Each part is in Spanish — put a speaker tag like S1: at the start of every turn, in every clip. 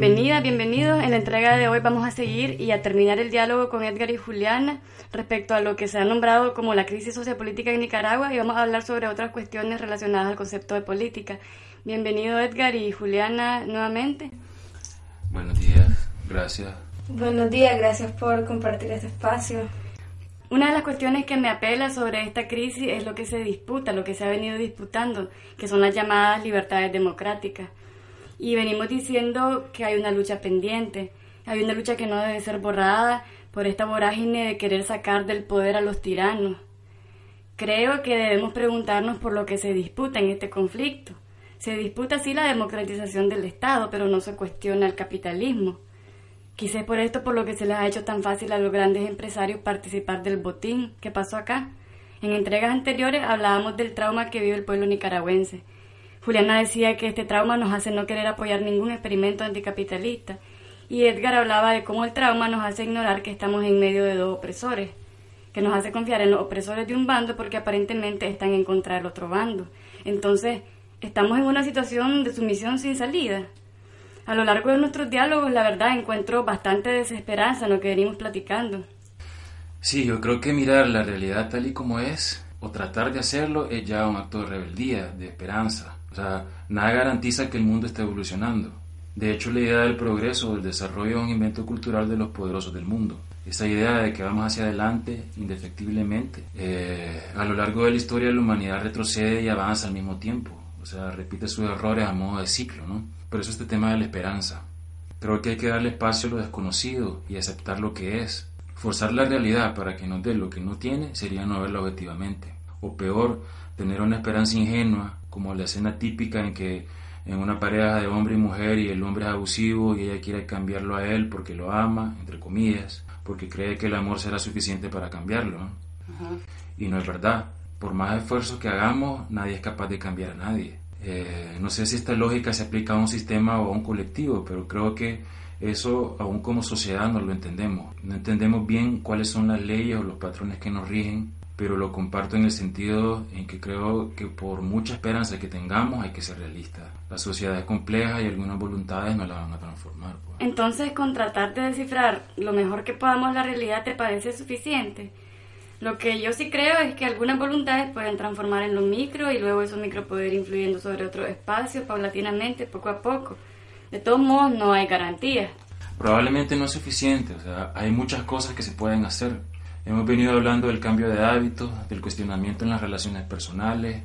S1: Bienvenida, bienvenidos. En la entrega de hoy vamos a seguir y a terminar el diálogo con Edgar y Juliana respecto a lo que se ha nombrado como la crisis sociopolítica en Nicaragua y vamos a hablar sobre otras cuestiones relacionadas al concepto de política. Bienvenido Edgar y Juliana nuevamente.
S2: Buenos días, gracias.
S3: Buenos días, gracias por compartir este espacio.
S1: Una de las cuestiones que me apela sobre esta crisis es lo que se disputa, lo que se ha venido disputando, que son las llamadas libertades democráticas. Y venimos diciendo que hay una lucha pendiente, hay una lucha que no debe ser borrada por esta vorágine de querer sacar del poder a los tiranos. Creo que debemos preguntarnos por lo que se disputa en este conflicto. Se disputa sí la democratización del Estado, pero no se cuestiona el capitalismo. Quizás por esto por lo que se les ha hecho tan fácil a los grandes empresarios participar del botín que pasó acá. En entregas anteriores hablábamos del trauma que vive el pueblo nicaragüense. Juliana decía que este trauma nos hace no querer apoyar ningún experimento anticapitalista y Edgar hablaba de cómo el trauma nos hace ignorar que estamos en medio de dos opresores, que nos hace confiar en los opresores de un bando porque aparentemente están en contra del otro bando. Entonces, estamos en una situación de sumisión sin salida. A lo largo de nuestros diálogos, la verdad, encuentro bastante desesperanza en lo que venimos platicando.
S2: Sí, yo creo que mirar la realidad tal y como es, o tratar de hacerlo, es ya un acto de rebeldía, de esperanza. O sea, nada garantiza que el mundo esté evolucionando. De hecho, la idea del progreso o del desarrollo es un invento cultural de los poderosos del mundo. Esa idea de que vamos hacia adelante indefectiblemente. Eh, a lo largo de la historia la humanidad retrocede y avanza al mismo tiempo. O sea, repite sus errores a modo de ciclo, ¿no? Por eso este tema de la esperanza. Creo que hay que darle espacio a lo desconocido y aceptar lo que es. Forzar la realidad para que nos dé lo que no tiene sería no verlo objetivamente. O peor, tener una esperanza ingenua, como la escena típica en que en una pareja de hombre y mujer y el hombre es abusivo y ella quiere cambiarlo a él porque lo ama, entre comillas, porque cree que el amor será suficiente para cambiarlo. Y no es verdad. Por más esfuerzo que hagamos, nadie es capaz de cambiar a nadie. Eh, no sé si esta lógica se aplica a un sistema o a un colectivo, pero creo que eso aún como sociedad no lo entendemos. No entendemos bien cuáles son las leyes o los patrones que nos rigen, pero lo comparto en el sentido en que creo que por mucha esperanza que tengamos hay que ser realistas. La sociedad es compleja y algunas voluntades no la van a transformar.
S1: Pues. Entonces, con tratar de descifrar lo mejor que podamos la realidad, ¿te parece suficiente? Lo que yo sí creo es que algunas voluntades pueden transformar en lo micro y luego esos micro poder influyendo sobre otros espacios paulatinamente, poco a poco. De todos modos, no hay garantía.
S2: Probablemente no es suficiente, o sea, hay muchas cosas que se pueden hacer. Hemos venido hablando del cambio de hábitos, del cuestionamiento en las relaciones personales,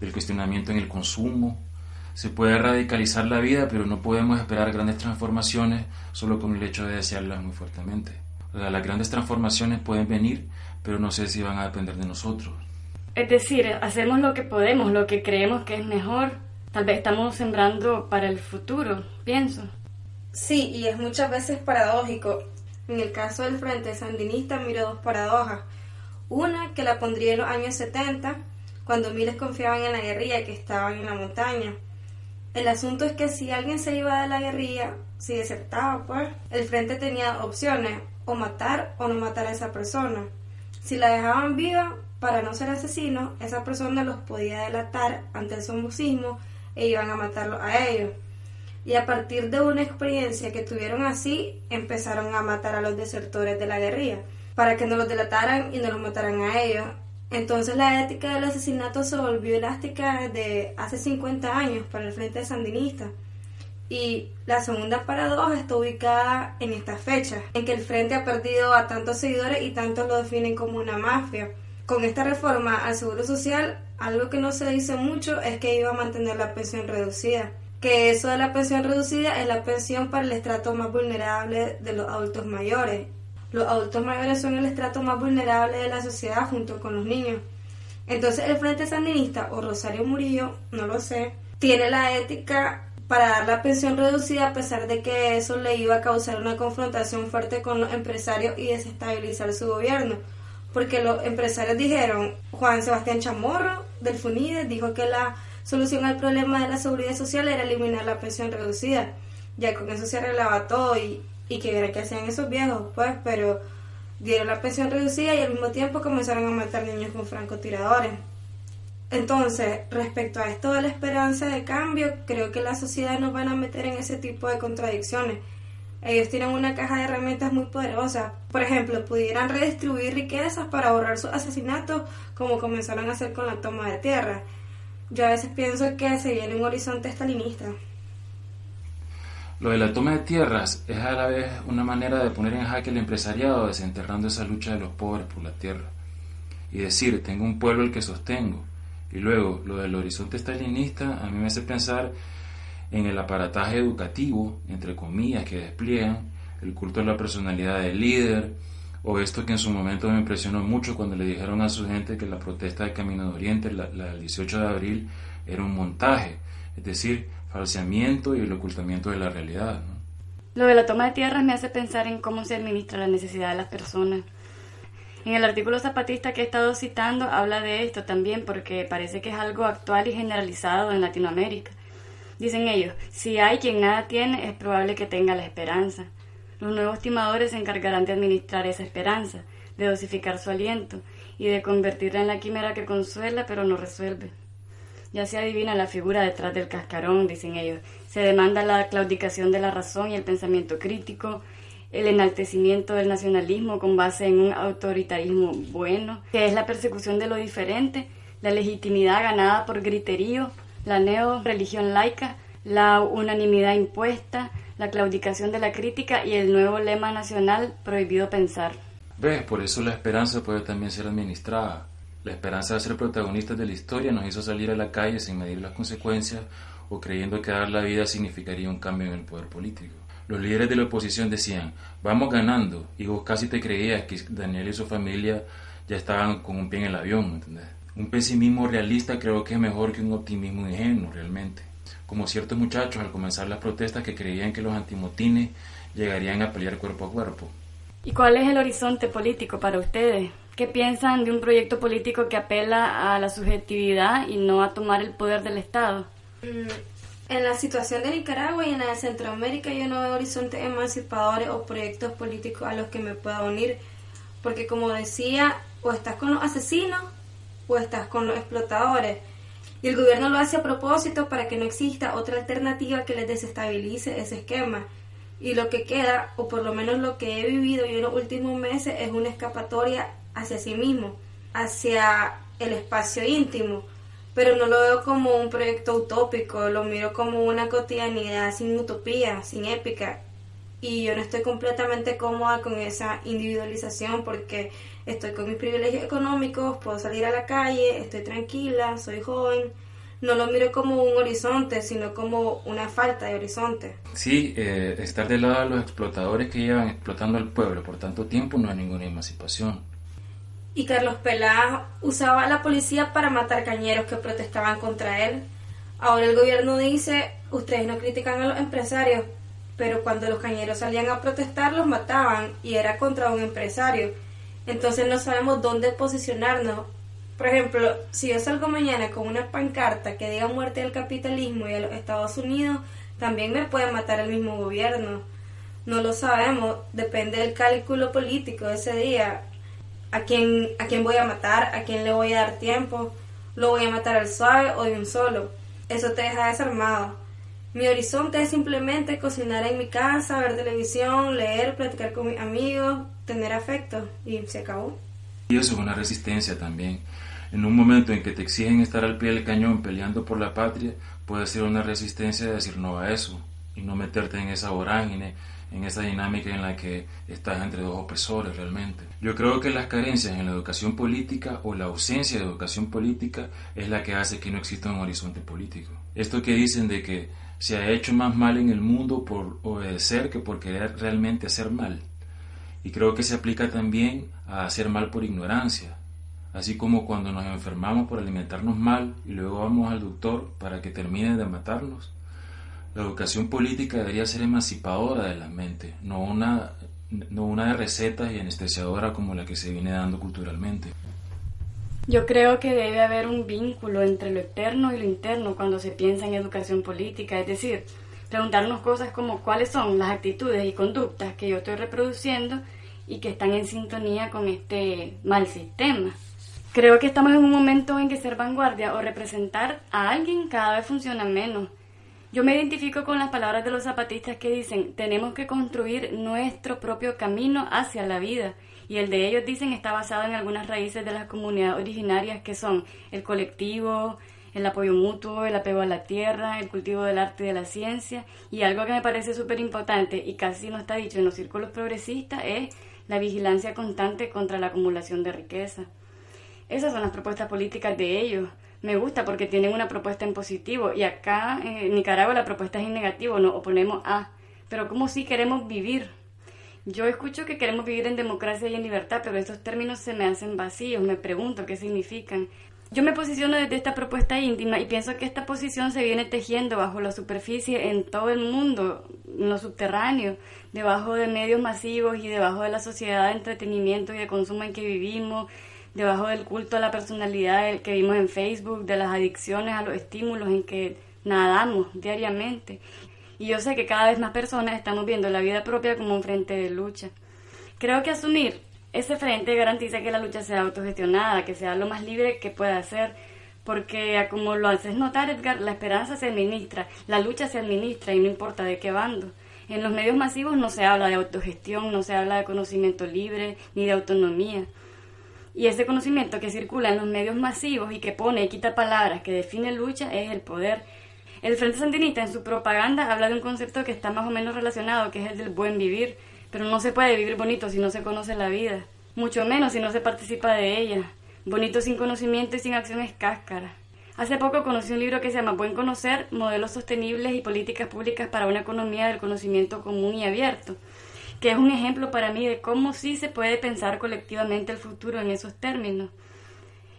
S2: del cuestionamiento en el consumo. Se puede radicalizar la vida, pero no podemos esperar grandes transformaciones solo con el hecho de desearlas muy fuertemente. O sea, las grandes transformaciones pueden venir pero no sé si van a depender de nosotros.
S1: Es decir, hacemos lo que podemos, lo que creemos que es mejor. Tal vez estamos sembrando para el futuro, pienso.
S3: Sí, y es muchas veces paradójico. En el caso del Frente Sandinista miro dos paradojas. Una que la pondría en los años 70, cuando miles confiaban en la guerrilla que estaban en la montaña. El asunto es que si alguien se iba de la guerrilla, si desertaba, pues, el Frente tenía opciones, o matar o no matar a esa persona. Si la dejaban viva para no ser asesinos, esa persona los podía delatar ante el somocismo e iban a matarlos a ellos. Y a partir de una experiencia que tuvieron así, empezaron a matar a los desertores de la guerrilla, para que no los delataran y no los mataran a ellos. Entonces la ética del asesinato se volvió elástica desde hace 50 años para el Frente Sandinista. Y la segunda paradoja está ubicada en esta fecha, en que el Frente ha perdido a tantos seguidores y tantos lo definen como una mafia. Con esta reforma al Seguro Social, algo que no se dice mucho es que iba a mantener la pensión reducida. Que eso de la pensión reducida es la pensión para el estrato más vulnerable de los adultos mayores. Los adultos mayores son el estrato más vulnerable de la sociedad junto con los niños. Entonces el Frente Sandinista o Rosario Murillo, no lo sé, tiene la ética para dar la pensión reducida a pesar de que eso le iba a causar una confrontación fuerte con los empresarios y desestabilizar su gobierno. Porque los empresarios dijeron, Juan Sebastián Chamorro del FUNIDE dijo que la solución al problema de la seguridad social era eliminar la pensión reducida. Ya con eso se arreglaba todo y, y que era que hacían esos viejos, pues, pero dieron la pensión reducida y al mismo tiempo comenzaron a matar niños con francotiradores. Entonces, respecto a esto de la esperanza de cambio, creo que la sociedad nos van a meter en ese tipo de contradicciones. Ellos tienen una caja de herramientas muy poderosa. Por ejemplo, pudieran redistribuir riquezas para ahorrar sus asesinatos como comenzaron a hacer con la toma de tierra. Yo a veces pienso que se viene un horizonte estalinista.
S2: Lo de la toma de tierras es a la vez una manera de poner en jaque el empresariado desenterrando esa lucha de los pobres por la tierra. Y decir, tengo un pueblo el que sostengo. Y luego, lo del horizonte estalinista a mí me hace pensar en el aparataje educativo, entre comillas, que despliegan, el culto a la personalidad del líder, o esto que en su momento me impresionó mucho cuando le dijeron a su gente que la protesta del Camino de Oriente, la, del 18 de abril, era un montaje, es decir, falseamiento y el ocultamiento de la realidad.
S1: Lo de la toma de tierras me hace pensar en cómo se administra la necesidad de las personas. En el artículo zapatista que he estado citando habla de esto también porque parece que es algo actual y generalizado en Latinoamérica. Dicen ellos, si hay quien nada tiene, es probable que tenga la esperanza. Los nuevos timadores se encargarán de administrar esa esperanza, de dosificar su aliento y de convertirla en la quimera que consuela pero no resuelve. Ya se adivina la figura detrás del cascarón, dicen ellos. Se demanda la claudicación de la razón y el pensamiento crítico, el enaltecimiento del nacionalismo con base en un autoritarismo bueno, que es la persecución de lo diferente, la legitimidad ganada por griterío, la neo-religión laica, la unanimidad impuesta, la claudicación de la crítica y el nuevo lema nacional prohibido pensar.
S2: ¿Ves? Por eso la esperanza puede también ser administrada. La esperanza de ser protagonistas de la historia nos hizo salir a la calle sin medir las consecuencias o creyendo que dar la vida significaría un cambio en el poder político. Los líderes de la oposición decían, vamos ganando, y vos casi te creías que Daniel y su familia ya estaban con un pie en el avión, ¿entendés? Un pesimismo realista creo que es mejor que un optimismo ingenuo, realmente. Como ciertos muchachos al comenzar las protestas que creían que los antimotines llegarían a pelear cuerpo a cuerpo.
S1: ¿Y cuál es el horizonte político para ustedes? ¿Qué piensan de un proyecto político que apela a la subjetividad y no a tomar el poder del Estado?
S3: Mm, en la situación de Nicaragua y en la de Centroamérica yo no veo horizontes emancipadores o proyectos políticos a los que me pueda unir, porque como decía, o estás con los asesinos o estás con los explotadores. Y el gobierno lo hace a propósito para que no exista otra alternativa que les desestabilice ese esquema. Y lo que queda, o por lo menos lo que he vivido yo en los últimos meses, es una escapatoria hacia sí mismo, hacia el espacio íntimo, pero no lo veo como un proyecto utópico, lo miro como una cotidianidad sin utopía, sin épica. Y yo no estoy completamente cómoda con esa individualización porque estoy con mis privilegios económicos, puedo salir a la calle, estoy tranquila, soy joven. No lo miro como un horizonte, sino como una falta de horizonte.
S2: Sí, eh, estar del lado de los explotadores que llevan explotando al pueblo por tanto tiempo no es ninguna emancipación
S3: y Carlos Pelá usaba a la policía para matar cañeros que protestaban contra él. Ahora el gobierno dice, ustedes no critican a los empresarios, pero cuando los cañeros salían a protestar los mataban y era contra un empresario. Entonces no sabemos dónde posicionarnos. Por ejemplo, si yo salgo mañana con una pancarta que diga muerte al capitalismo y a los Estados Unidos, también me puede matar el mismo gobierno. No lo sabemos, depende del cálculo político ese día a quién, a quién voy a matar, a quién le voy a dar tiempo, lo voy a matar al suave o de un solo. Eso te deja desarmado. Mi horizonte es simplemente cocinar en mi casa, ver televisión, leer, platicar con mis amigos, tener afecto y se acabó.
S2: Y eso es una resistencia también. En un momento en que te exigen estar al pie del cañón peleando por la patria, puede ser una resistencia de decir no a eso y no meterte en esa vorágine en esa dinámica en la que estás entre dos opresores realmente. Yo creo que las carencias en la educación política o la ausencia de educación política es la que hace que no exista un horizonte político. Esto que dicen de que se ha hecho más mal en el mundo por obedecer que por querer realmente hacer mal. Y creo que se aplica también a hacer mal por ignorancia. Así como cuando nos enfermamos por alimentarnos mal y luego vamos al doctor para que termine de matarnos, la educación política debería ser emancipadora de la mente, no una, no una de recetas y anestesiadora como la que se viene dando culturalmente.
S1: Yo creo que debe haber un vínculo entre lo externo y lo interno cuando se piensa en educación política, es decir, preguntarnos cosas como cuáles son las actitudes y conductas que yo estoy reproduciendo y que están en sintonía con este mal sistema. Creo que estamos en un momento en que ser vanguardia o representar a alguien cada vez funciona menos. Yo me identifico con las palabras de los zapatistas que dicen, tenemos que construir nuestro propio camino hacia la vida. Y el de ellos dicen está basado en algunas raíces de las comunidades originarias que son el colectivo, el apoyo mutuo, el apego a la tierra, el cultivo del arte y de la ciencia. Y algo que me parece súper importante y casi no está dicho en los círculos progresistas es la vigilancia constante contra la acumulación de riqueza. Esas son las propuestas políticas de ellos. Me gusta porque tienen una propuesta en positivo y acá en Nicaragua la propuesta es en negativo, nos oponemos a. Pero ¿cómo si queremos vivir? Yo escucho que queremos vivir en democracia y en libertad, pero esos términos se me hacen vacíos, me pregunto qué significan. Yo me posiciono desde esta propuesta íntima y pienso que esta posición se viene tejiendo bajo la superficie en todo el mundo, en lo subterráneo, debajo de medios masivos y debajo de la sociedad de entretenimiento y de consumo en que vivimos, debajo del culto a la personalidad que vimos en Facebook, de las adicciones a los estímulos en que nadamos diariamente. Y yo sé que cada vez más personas estamos viendo la vida propia como un frente de lucha. Creo que asumir ese frente garantiza que la lucha sea autogestionada, que sea lo más libre que pueda ser, porque como lo haces notar Edgar, la esperanza se administra, la lucha se administra y no importa de qué bando. En los medios masivos no se habla de autogestión, no se habla de conocimiento libre ni de autonomía. Y ese conocimiento que circula en los medios masivos y que pone y quita palabras que define lucha es el poder. El Frente Sandinista en su propaganda habla de un concepto que está más o menos relacionado, que es el del buen vivir, pero no se puede vivir bonito si no se conoce la vida, mucho menos si no se participa de ella. Bonito sin conocimiento y sin acción es cáscara. Hace poco conocí un libro que se llama Buen Conocer, Modelos Sostenibles y Políticas Públicas para una Economía del Conocimiento Común y Abierto que es un ejemplo para mí de cómo sí se puede pensar colectivamente el futuro en esos términos.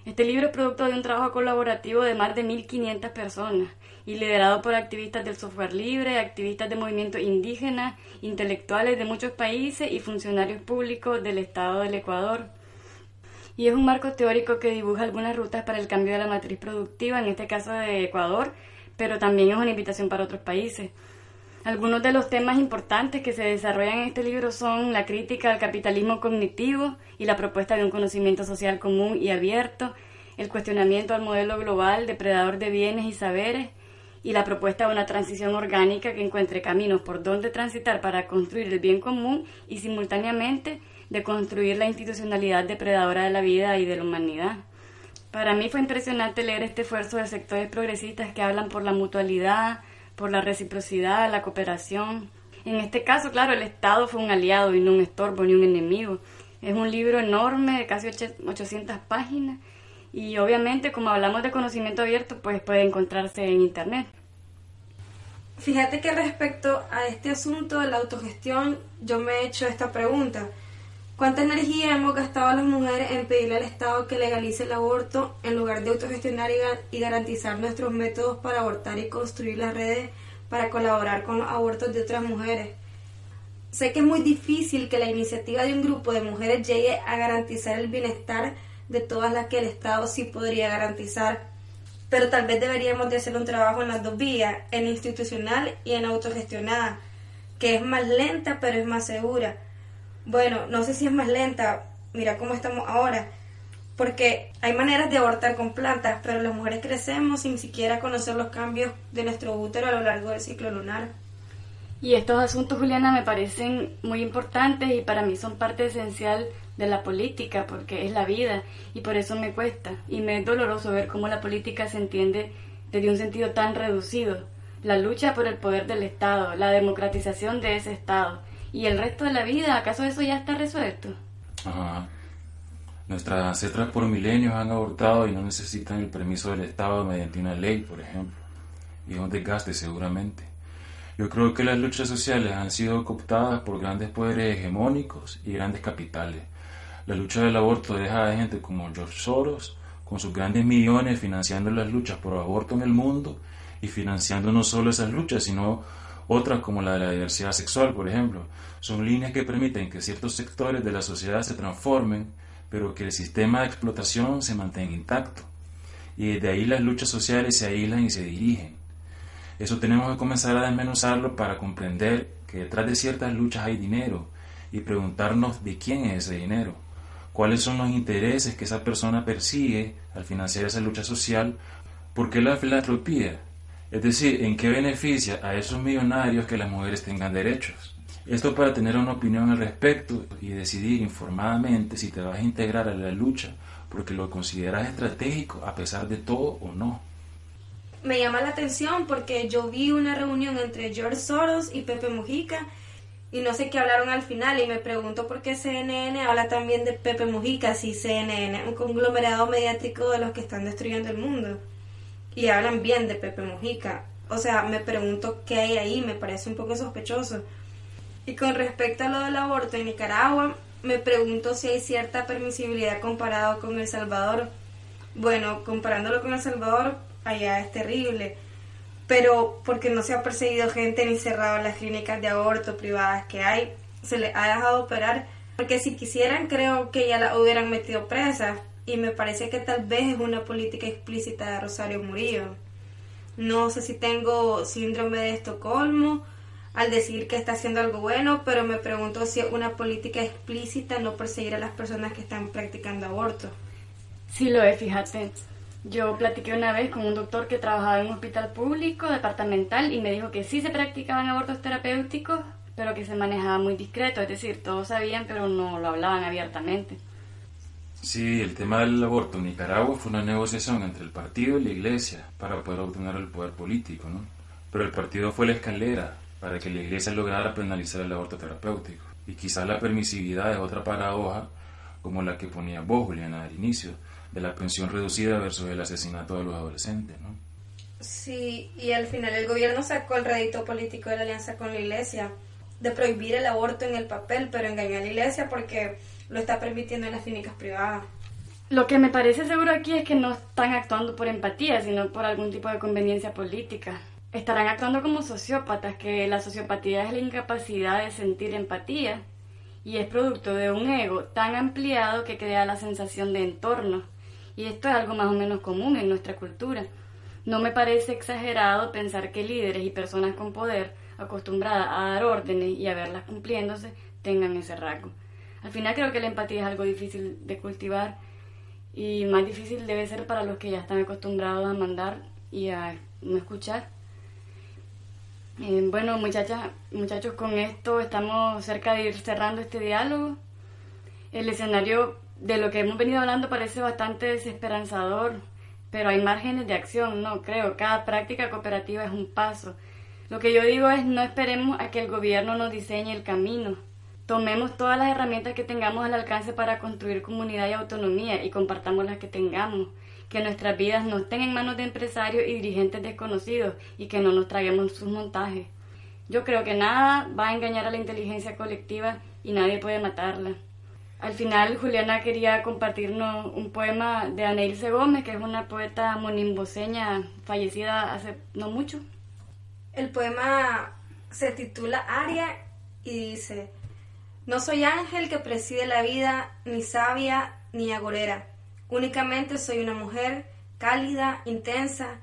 S1: Este libro es producto de un trabajo colaborativo de más de 1.500 personas y liderado por activistas del software libre, activistas de movimientos indígenas, intelectuales de muchos países y funcionarios públicos del Estado del Ecuador. Y es un marco teórico que dibuja algunas rutas para el cambio de la matriz productiva, en este caso de Ecuador, pero también es una invitación para otros países. Algunos de los temas importantes que se desarrollan en este libro son la crítica al capitalismo cognitivo y la propuesta de un conocimiento social común y abierto, el cuestionamiento al modelo global depredador de bienes y saberes y la propuesta de una transición orgánica que encuentre caminos por donde transitar para construir el bien común y simultáneamente de construir la institucionalidad depredadora de la vida y de la humanidad. Para mí fue impresionante leer este esfuerzo de sectores progresistas que hablan por la mutualidad, por la reciprocidad, la cooperación. En este caso, claro, el Estado fue un aliado y no un estorbo ni un enemigo. Es un libro enorme de casi 800 páginas y obviamente como hablamos de conocimiento abierto, pues puede encontrarse en Internet.
S3: Fíjate que respecto a este asunto de la autogestión, yo me he hecho esta pregunta. ¿Cuánta energía hemos gastado las mujeres en pedirle al Estado que legalice el aborto en lugar de autogestionar y, garantizar nuestros métodos para abortar y construir las redes para colaborar con los abortos de otras mujeres? Sé que es muy difícil que la iniciativa de un grupo de mujeres llegue a garantizar el bienestar de todas las que el Estado sí podría garantizar, pero tal vez deberíamos de hacer un trabajo en las dos vías, en institucional y en autogestionada, que es más lenta pero es más segura bueno, no sé si es más lenta, mira cómo estamos ahora, porque hay maneras de abortar con plantas, pero las mujeres crecemos sin siquiera conocer los cambios de nuestro útero a lo largo del ciclo lunar.
S1: Y estos asuntos, Juliana, me parecen muy importantes y para mí son parte esencial de la política, porque es la vida y por eso me cuesta. Y me es doloroso ver cómo la política se entiende desde un sentido tan reducido. La lucha por el poder del Estado, la democratización de ese Estado ¿Y el resto de la vida? ¿Acaso eso ya está resuelto?
S2: Ajá. Nuestras ancestras por milenios han abortado y no necesitan el permiso del Estado mediante una ley, por ejemplo. Y es un desgaste seguramente. Yo creo que las luchas sociales han sido cooptadas por grandes poderes hegemónicos y grandes capitales. La lucha del aborto deja a gente como George Soros, con sus grandes millones financiando las luchas por aborto en el mundo y financiando no solo esas luchas, sino otras, como la de la diversidad sexual, por ejemplo, son líneas que permiten que ciertos sectores de la sociedad se transformen, pero que el sistema de explotación se mantenga intacto. Y desde ahí las luchas sociales se aíslan y se dirigen. Eso tenemos que comenzar a desmenuzarlo para comprender que detrás de ciertas luchas hay dinero y preguntarnos de quién es ese dinero. cuáles son los intereses que esa persona persigue al financiar esa lucha social, por qué la filantropía, es decir, en qué beneficia a esos millonarios que las mujeres tengan derechos. Esto para tener una opinión al respecto y decidir informadamente si te vas a integrar a la lucha porque lo consideras estratégico a pesar de todo o no.
S3: Me llama la atención porque yo vi una reunión entre George Soros y Pepe Mujica y no sé qué hablaron al final y me pregunto por qué CNN habla también de Pepe Mujica si CNN es un conglomerado mediático de los que están destruyendo el mundo y hablan bien de Pepe Mujica. O sea, me pregunto qué hay ahí, me parece un poco sospechoso. Y con respecto a lo del aborto en Nicaragua, me pregunto si hay cierta permisibilidad comparado con El Salvador. Bueno, comparándolo con El Salvador, allá es terrible. Pero porque no se ha perseguido gente ni cerrado las clínicas de aborto privadas que hay, se les ha dejado operar. Porque si quisieran, creo que ya la hubieran metido presa. Y me parece que tal vez es una política explícita de Rosario Murillo. No sé si tengo síndrome de Estocolmo al decir que está haciendo algo bueno, pero me pregunto si es una política explícita no perseguir a las personas que están practicando aborto.
S1: Sí lo es, fíjate. Yo platiqué una vez con un doctor que trabajaba en un hospital público departamental y me dijo que sí se practicaban abortos terapéuticos, pero que se manejaba muy discreto, es decir, todos sabían, pero no lo hablaban abiertamente.
S2: Sí, el tema del aborto en Nicaragua fue una negociación entre el partido y la iglesia para poder obtener el poder político, ¿no? Pero el partido fue la escalera para que la Iglesia lograra penalizar el aborto terapéutico. Y quizás la permisividad es otra paradoja como la que ponía vos, Juliana, al inicio, de la pensión reducida versus el asesinato de los adolescentes, ¿no?
S3: Sí, y al final el gobierno sacó el rédito político de la alianza con la Iglesia, de prohibir el aborto en el papel, pero engañó a la Iglesia porque lo está permitiendo en las clínicas privadas.
S1: Lo que me parece seguro aquí es que no están actuando por empatía, sino por algún tipo de conveniencia política estarán actuando como sociópatas, que la sociopatía es la incapacidad de sentir empatía y es producto de un ego tan ampliado que crea la sensación de entorno. Y esto es algo más o menos común en nuestra cultura. No me parece exagerado pensar que líderes y personas con poder, acostumbradas a dar órdenes y a verlas cumpliéndose, tengan ese rasgo. Al final creo que la empatía es algo difícil de cultivar y más difícil debe ser para los que ya están acostumbrados a mandar y a no escuchar. Eh, bueno, muchachas, muchachos, con esto estamos cerca de ir cerrando este diálogo. El escenario de lo que hemos venido hablando parece bastante desesperanzador, pero hay márgenes de acción, no creo. Cada práctica cooperativa es un paso. Lo que yo digo es no esperemos a que el gobierno nos diseñe el camino. Tomemos todas las herramientas que tengamos al alcance para construir comunidad y autonomía y compartamos las que tengamos que nuestras vidas no estén en manos de empresarios y dirigentes desconocidos y que no nos traguemos sus montajes. Yo creo que nada va a engañar a la inteligencia colectiva y nadie puede matarla. Al final, Juliana quería compartirnos un poema de Anailse Gómez, que es una poeta monimboseña fallecida hace no mucho.
S3: El poema se titula Aria y dice, No soy ángel que preside la vida, ni sabia, ni agorera Únicamente soy una mujer cálida, intensa,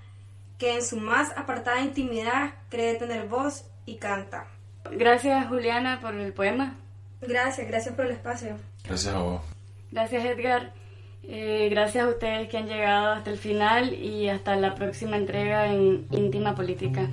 S3: que en su más apartada intimidad cree tener voz y canta.
S1: Gracias Juliana por el poema.
S3: Gracias, gracias por el espacio.
S2: Gracias a vos.
S1: Gracias Edgar. Eh, gracias a ustedes que han llegado hasta el final y hasta la próxima entrega en Íntima Política.